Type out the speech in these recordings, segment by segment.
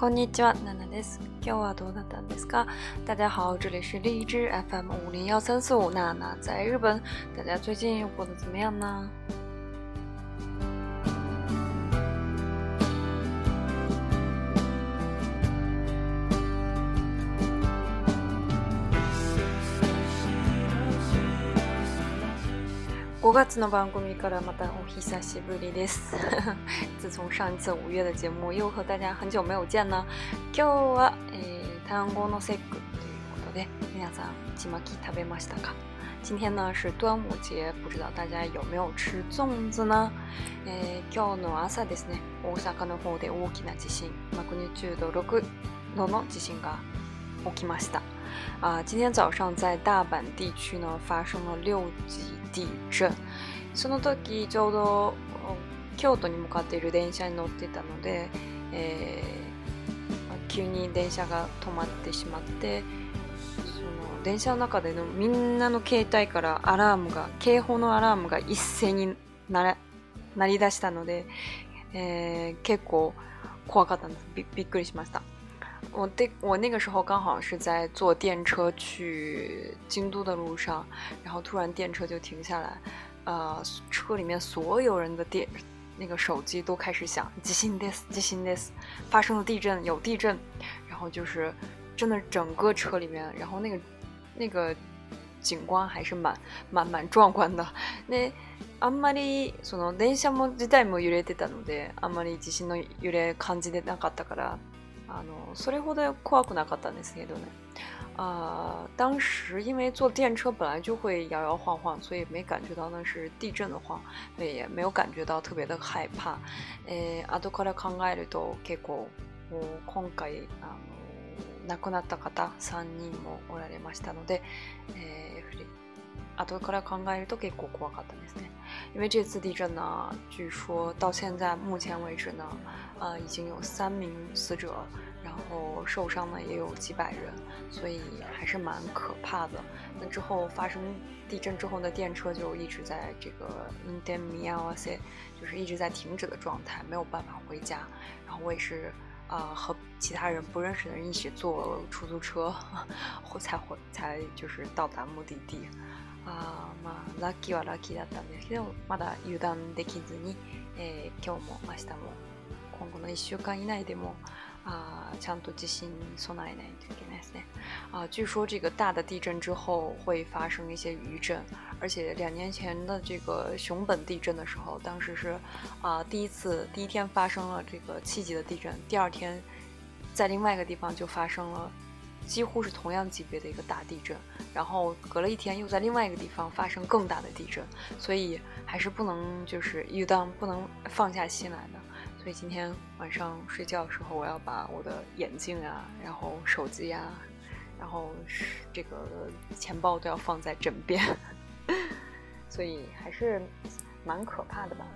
こんにちは、ナナです。今日はどうだったんですか大家好，这里是荔枝 FM 5 0 1 3 4 5ナナ在日本。大家最近过得怎么样呢？5月の番組からまたお久しぶりです。自从上一次5月的节目又和大家很久没有见了。今日は、えー、単語のックということで、皆さん、ちまき食べましたか今天呢是端午节，不知道大家有没有吃粽子呢？えー、今日の朝ですね、大阪の方で大きな地震、マグニチュード6度の地震が起きました。啊，今天早上在大阪地区呢发生了六级地震。その時ちょうど京都に向かっている電車に乗ってたので、えー、急に電車が止まってしまって。その電車の中でのみんなの携帯からアラームが警報のアラームが一斉に鳴り出したので、えー、結構怖かったんですびっくりしました。我那我那个时候刚好是在坐电车去京都的路上，然后突然电车就停下来，呃，车里面所有人的电那个手机都开始响，急 s です、急心で s 发生了地震，有地震。然后就是真的整个车里面，然后那个那个景观还是蛮蛮蛮壮观的。那あまりその電車も自体も揺れてたので、あまり地震の揺れ感じてなかったから。あのそれほど怖くなかったんですけどね。啊、呃，当时因为坐电车本来就会摇摇晃晃，所以没感觉到那是地震的晃，所以也没有感觉到特别的害怕。えー、後から考えると結構もう今回あの亡くなった方3人もおられましたので、えや後から考えると結構怖かったです因为这次地震呢，据说到现在目前为止呢，呃，已经有三名死者。然后受伤呢也有几百人，所以还是蛮可怕的。那之后发生地震之后呢，电车就一直在这个 n d e m i o s 就是一直在停止的状态，没有办法回家。然后我也是啊和其他人不认识的人一起坐出租车，回才回才就是到达目的地。啊，妈，lucky 哇 lucky，因为妈的유단되지ずに，诶，今日も明日も今後の一週間以内でも。啊，像都纪新松奈 n i 奈 e 啊，据说这个大的地震之后会发生一些余震，而且两年前的这个熊本地震的时候，当时是，啊，第一次第一天发生了这个七级的地震，第二天，在另外一个地方就发生了，几乎是同样级别的一个大地震，然后隔了一天又在另外一个地方发生更大的地震，所以还是不能就是一旦不能放下心来的。所以今天晚上睡觉的时候，我要把我的眼镜啊，然后手机呀，然后这个钱包都要放在枕边，所以还是蛮可怕的吧。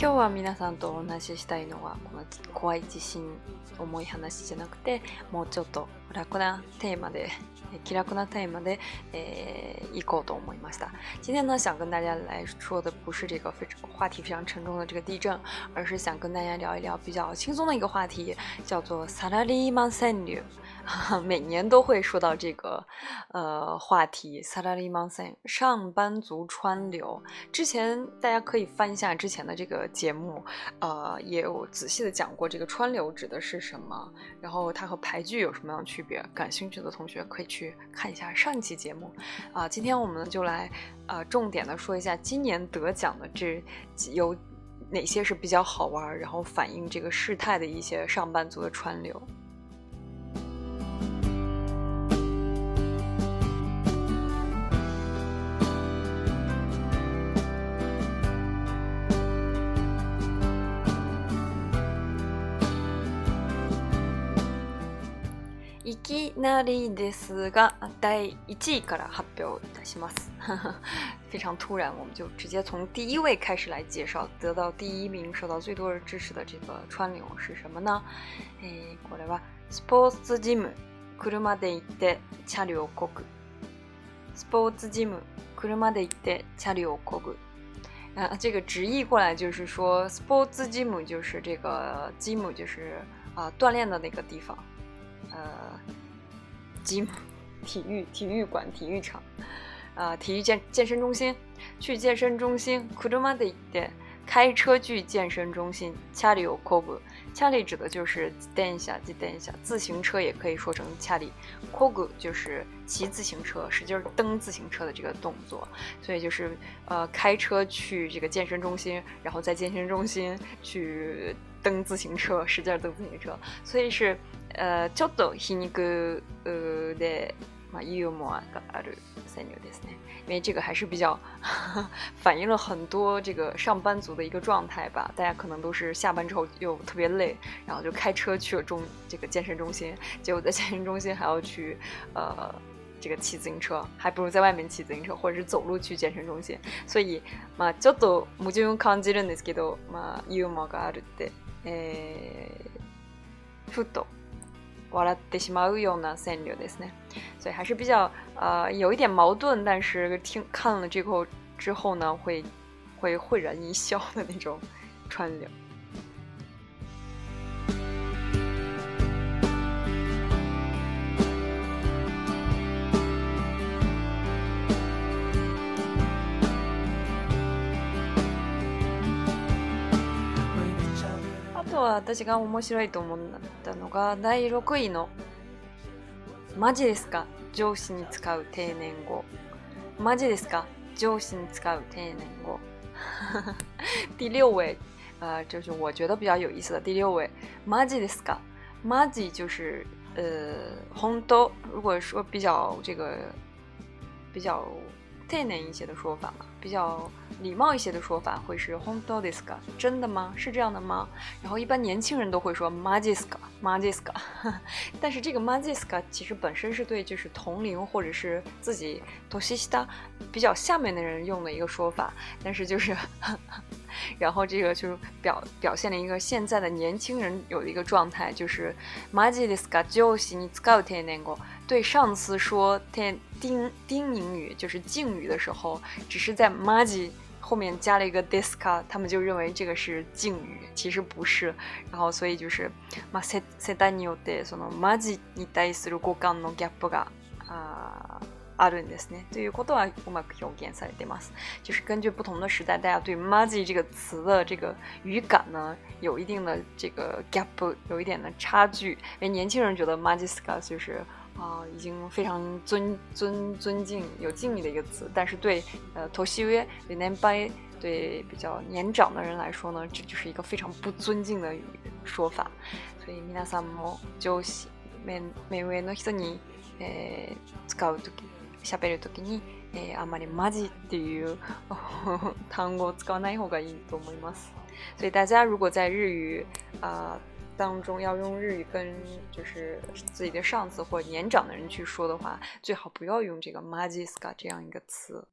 今日は皆さんとお話ししたいのはこの怖い地震重い話じゃなくてもうちょっと開闊テーマで、開闊なテーマで行こうと思いました。今天呢，想跟大家来说的不是这个非常话题非常沉重的这个地震，而是想跟大家聊一聊比较轻松的一个话题，叫做サラリーマンセ哈每年都会说到这个呃话题，サラリーマンセ上班族川流。之前大家可以翻一下之前的这个节目，呃，也有仔细的讲过这个川流指的是什么，然后它和排具有什么样区。区别，感兴趣的同学可以去看一下上一期节目，啊，今天我们就来，呃，重点的说一下今年得奖的这有哪些是比较好玩，然后反映这个事态的一些上班族的川流。哪里的四个待一季卡拉发表いたします。非常突然，我们就直接从第一位开始来介绍。得到第一名，受到最多人支持的这个川流是什么呢？诶，过来吧，スポーツジム来るまで行ってチャリオ国。スポーツジム来るまで行ってチャリオ国。啊，这个直译过来就是说，s p o スポ s ツジム就是这个吉姆，就是啊，锻炼的那个地方，呃。吉姆，体育体育馆体育场，啊，体育健健身中心，去健身中心库 u 玛 u m 开车去健身中心，chario k o c h a r i e 指的就是蹬一下，蹬一下，自行车也可以说成 c h a r i o c o g u 就是骑自行车，使劲蹬自行车的这个动作，所以就是呃，开车去这个健身中心，然后在健身中心去蹬自行车，使劲蹬自行车，所以是。呃，ょっと皮肉，嗯，对，嘛，幽默感，幽因为这个还是比较 反映了很多这个上班族的一个状态吧。大家可能都是下班之后又特别累，然后就开车去了中这个健身中心，结果在健身中心还要去，呃，这个骑自行车，还不如在外面骑自行车，或者是走路去健身中心。所以，まちょっと矛盾感じるんですけど、まあユーモアがあるって、ふと。瓦拉德西马乌有呢，塞纽ですね。所以还是比较呃有一点矛盾，但是听看了这个之后呢，会会会然一笑的那种川流。私が面白いと思ったのが第6位の「マジですか上司に使う定年語」「マジですか上司に使う定年語」第六位啊、呃，就是我觉得比较有意思的第六位“マジですか”，“マジ”就是呃“红豆”。如果说比较这个比较 t e n 一些的说法嘛，比较礼貌一些的说法会是 hontodiska，真的吗？是这样的吗？然后一般年轻人都会说 majiska，majiska，但是这个 majiska 其实本身是对就是同龄或者是自己 d o s h i t a 比较下面的人用的一个说法，但是就是。然后这个就是表表现了一个现在的年轻人有的一个状态，就是马吉迪斯卡就是尼斯卡，天天练对上次说天丁丁英语就是敬语的时候，只是在马吉后面加了一个 d 迪斯卡，他们就认为这个是敬语，其实不是。然后所以就是马塞塞达尼欧的什么马吉，你的意思如果讲诺吉普嘎啊。啊对，んですね。对于国端，我们有检测的，对吗？就是根据不同的时代，大家对“ m u マ y 这个词的这个语感呢，有一定的这个 g ャップ，有一点的差距。因为年轻人觉得“ m u y s マジス s 就是啊，已经非常尊尊尊敬、有敬意的一个词，但是对呃、头西约、年迈、对比较年长的人来说呢，这就是一个非常不尊敬的语说法。所以，皆さんも上司面面うえの人に使うとき。喋る時に、えー、あんまりマジっていう 単語を使わない方がいいと思います。所以大家如果在日语啊、呃、当中要用日语跟就是自己的上司或年长的人去说的话，最好不要用这个 “majis” 这样一个词。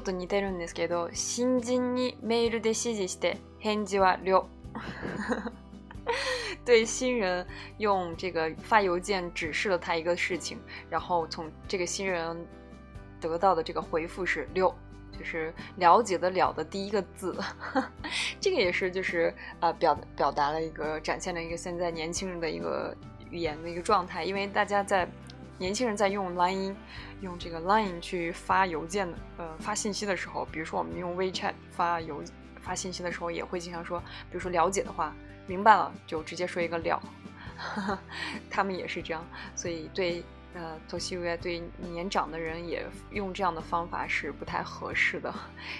と似てるんですけ是 新人用这个发邮件指示了他一个事情，然后从这个新人得到的这个回复是“六”，就是了解的“了”的第一个字。这个也是就是呃表表达了一个展现了一个现在年轻人的一个语言的一个状态，因为大家在。年轻人在用 Line，用这个 Line 去发邮件，的，呃发信息的时候，比如说我们用 WeChat 发邮发信息的时候，也会经常说，比如说了解的话，明白了就直接说一个了。他们也是这样，所以对，呃，做新月对年长的人也用这样的方法是不太合适的，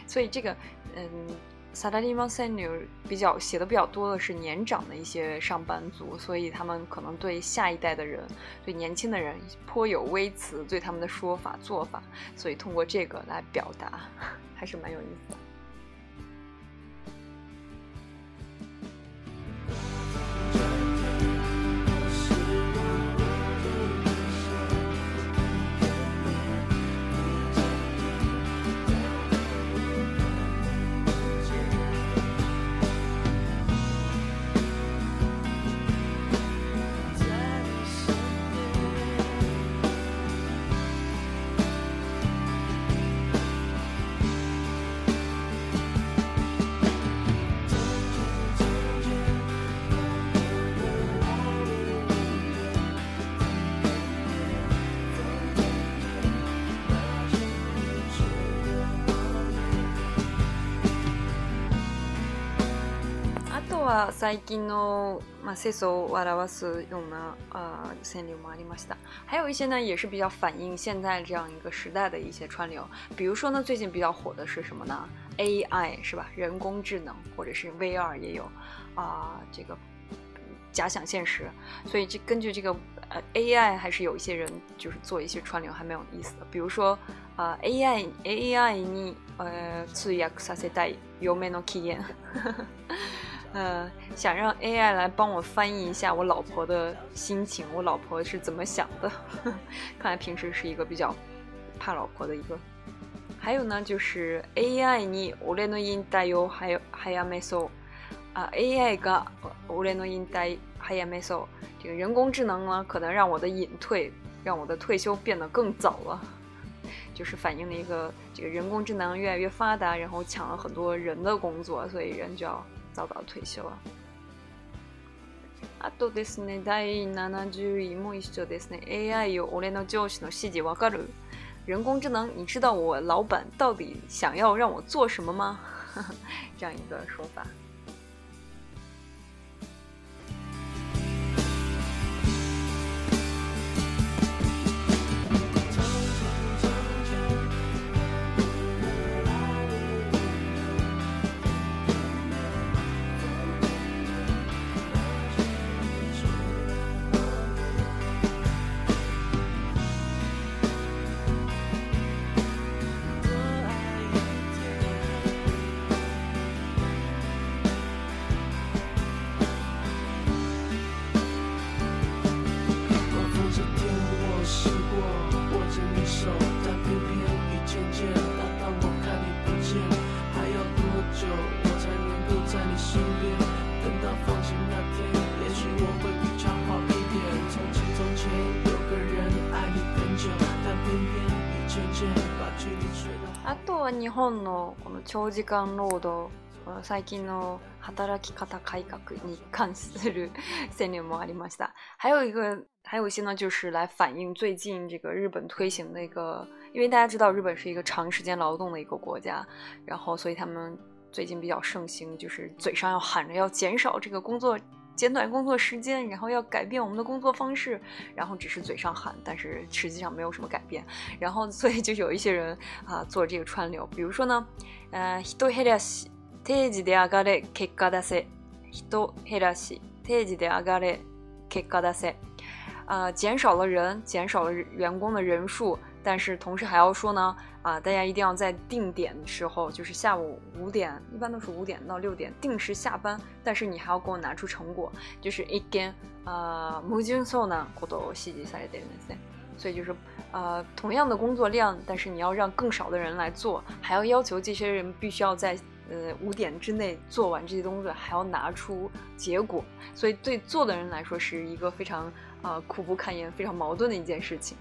所以这个，嗯。萨拉丁·马塞纽比较写的比较多的是年长的一些上班族，所以他们可能对下一代的人，对年轻的人颇有微词，对他们的说法做法，所以通过这个来表达，还是蛮有意思的。最近诺川还有一些呢，也是比较反映现在这样一个时代的一些川流。比如说呢，最近比较火的是什么呢？AI 是吧？人工智能，或者是 VR 也有啊，这个假想现实。所以这根据这个呃 AI，还是有一些人就是做一些川流，还蛮有意思的。比如说啊，AI AI に呃、通訳 させたい嫁の機嫌。呃，想让 AI 来帮我翻译一下我老婆的心情，我老婆是怎么想的？看来平时是一个比较怕老婆的一个。还有呢，就是 AI に俺の引退を早く m 指そう。啊，AI が俺の引退早く m 指そう。这个人工智能呢，可能让我的隐退，让我的退休变得更早了。就是反映了一个这个人工智能越来越发达，然后抢了很多人的工作，所以人就要。早早退社は。あとですね、第70位も一緒ですね。AI よ、俺の上司の指示わかる人工智能，你知道我老板到底想要让我做什么吗？这样一个说法。日本的この長時間労働最近の働き方改革に関するセニュもありました。还有一个，还有一些呢，就是来反映最近这个日本推行一个，因为大家知道日本是一个长时间劳动的一个国家，然后所以他们最近比较盛行，就是嘴上要喊着要减少这个工作。缩短工作时间，然后要改变我们的工作方式，然后只是嘴上喊，但是实际上没有什么改变。然后，所以就有一些人啊做这个串流，比如说呢，呃，人少，工资的高嘞，结果的少，人少，工资的高嘞，结果的少，呃，减少了人，减少了员工的人数，但是同时还要说呢。啊，大家一定要在定点的时候，就是下午五点，一般都是五点到六点定时下班。但是你还要给我拿出成果，就是一根啊，母金手呢，我都洗几下也得那些。所以就是啊，同样的工作量，但是你要让更少的人来做，还要要求这些人必须要在呃五点之内做完这些东西，还要拿出结果。所以对做的人来说是一个非常啊苦不堪言、非常矛盾的一件事情。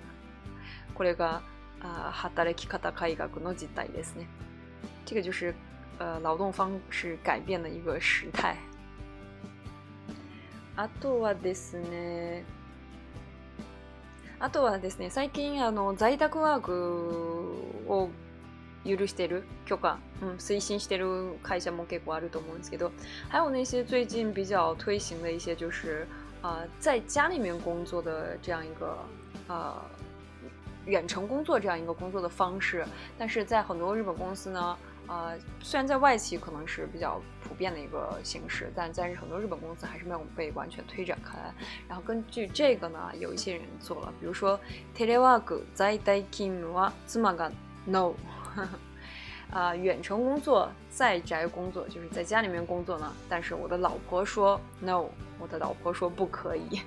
过这个。呃，働き方改革の実態ですね。这个就是呃劳动方式改变的一个时态。あとはですね。あとはですね、最近あの在宅ワークを許してる許可、ん、推進してる会社も結構あると思うんですけど，还有那些最近比较推行的一些就是呃，在家里面工作的这样一个呃、远程工作这样一个工作的方式，但是在很多日本公司呢，呃，虽然在外企可能是比较普遍的一个形式，但是在很多日本公司还是没有被完全推展开。然后根据这个呢，有一些人做了，比如说 telework 在宅 king 吗？no？啊，远程工作在宅工作就是在家里面工作呢，但是我的老婆说 no，我的老婆说不可以。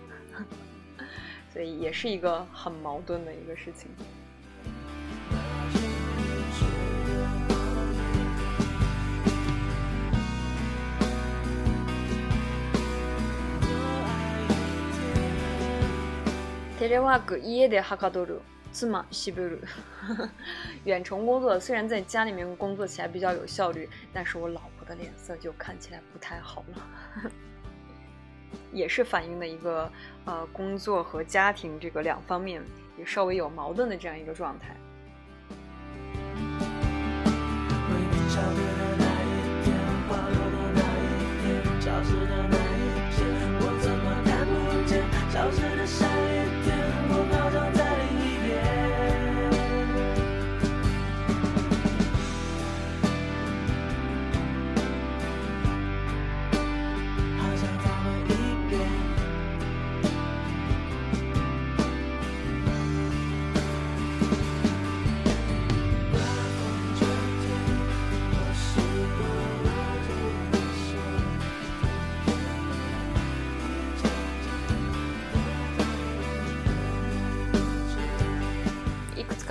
所以也是一个很矛盾的一个事情。telework 夜的哈卡多鲁，芝西鲁，远程工作虽然在家里面工作起来比较有效率，但是我老婆的脸色就看起来不太好了。也是反映的一个，呃，工作和家庭这个两方面也稍微有矛盾的这样一个状态。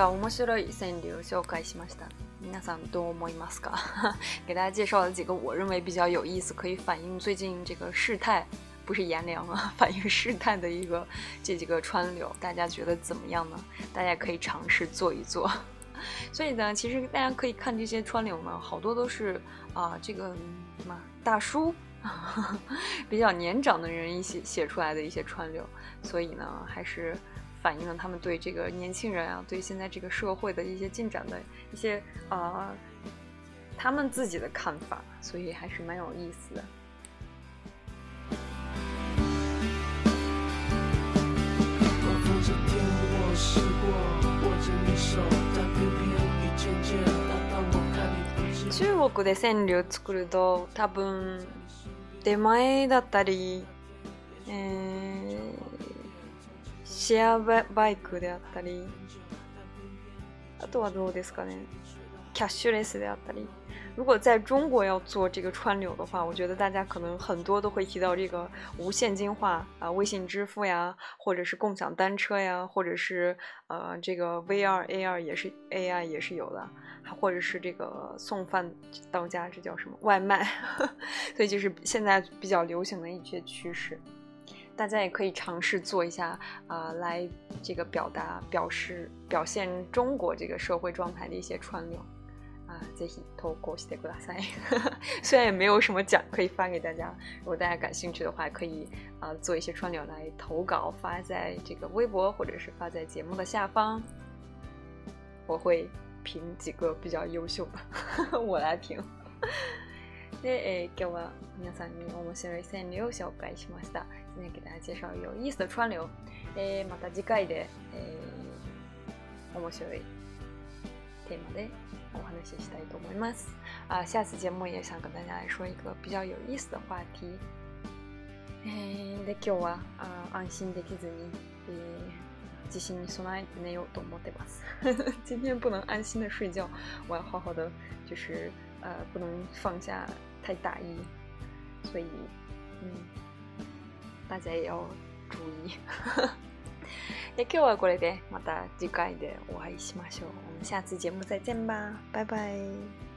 我们写了几篇流，修改しました。皆さんどう思いますか？给大家介绍了几个我认为比较有意思、可以反映最近这个事态，不是炎凉啊、反映事态的一个这几个川流，大家觉得怎么样呢？大家可以尝试做一做。所以呢，其实大家可以看这些川流呢，好多都是啊，这个什么大叔，比较年长的人一些写出来的一些川流，所以呢，还是。反映了他们对这个年轻人啊，对现在这个社会的一些进展的一些啊，他们自己的看法，所以还是蛮有意思的。中国で戦力をつると、多分出前だったり、えー。share bike であったり、あとはどうですかね？cashless であったり，如果在中国要做这个川流的话，我觉得大家可能很多都会提到这个无现金化啊，微信支付呀，或者是共享单车呀，或者是呃这个 VR、AR 也是 AI 也是有的，或者是这个送饭到家，这叫什么？外卖，所以就是现在比较流行的一些趋势。大家也可以尝试做一下啊，来这个表达、表示、表现中国这个社会状态的一些串流啊。这是一条过时的古拉塞，虽然也没有什么奖可以发给大家。如果大家感兴趣的话，可以啊做一些串流来投稿，发在这个微博或者是发在节目的下方。我会评几个比较优秀的，我来评。で今日は皆さんに面白い戦例を紹介しました。ね给大家介绍有意思的川えー、また次回で、えー、面白いテーマでお話ししたいと思います。啊，下次节目也想跟大家来说一个比较有意思的话题。えー、で今日はあ安心できずに、えー、地震に備えて寝ようと思ってます。今天不能安心的睡觉，我要好好的，就是呃，不能放下太大意，所以嗯。大家也要注意。で今日はこれでまた次回でお会いしましょう。我们下次节目再见吧，拜拜。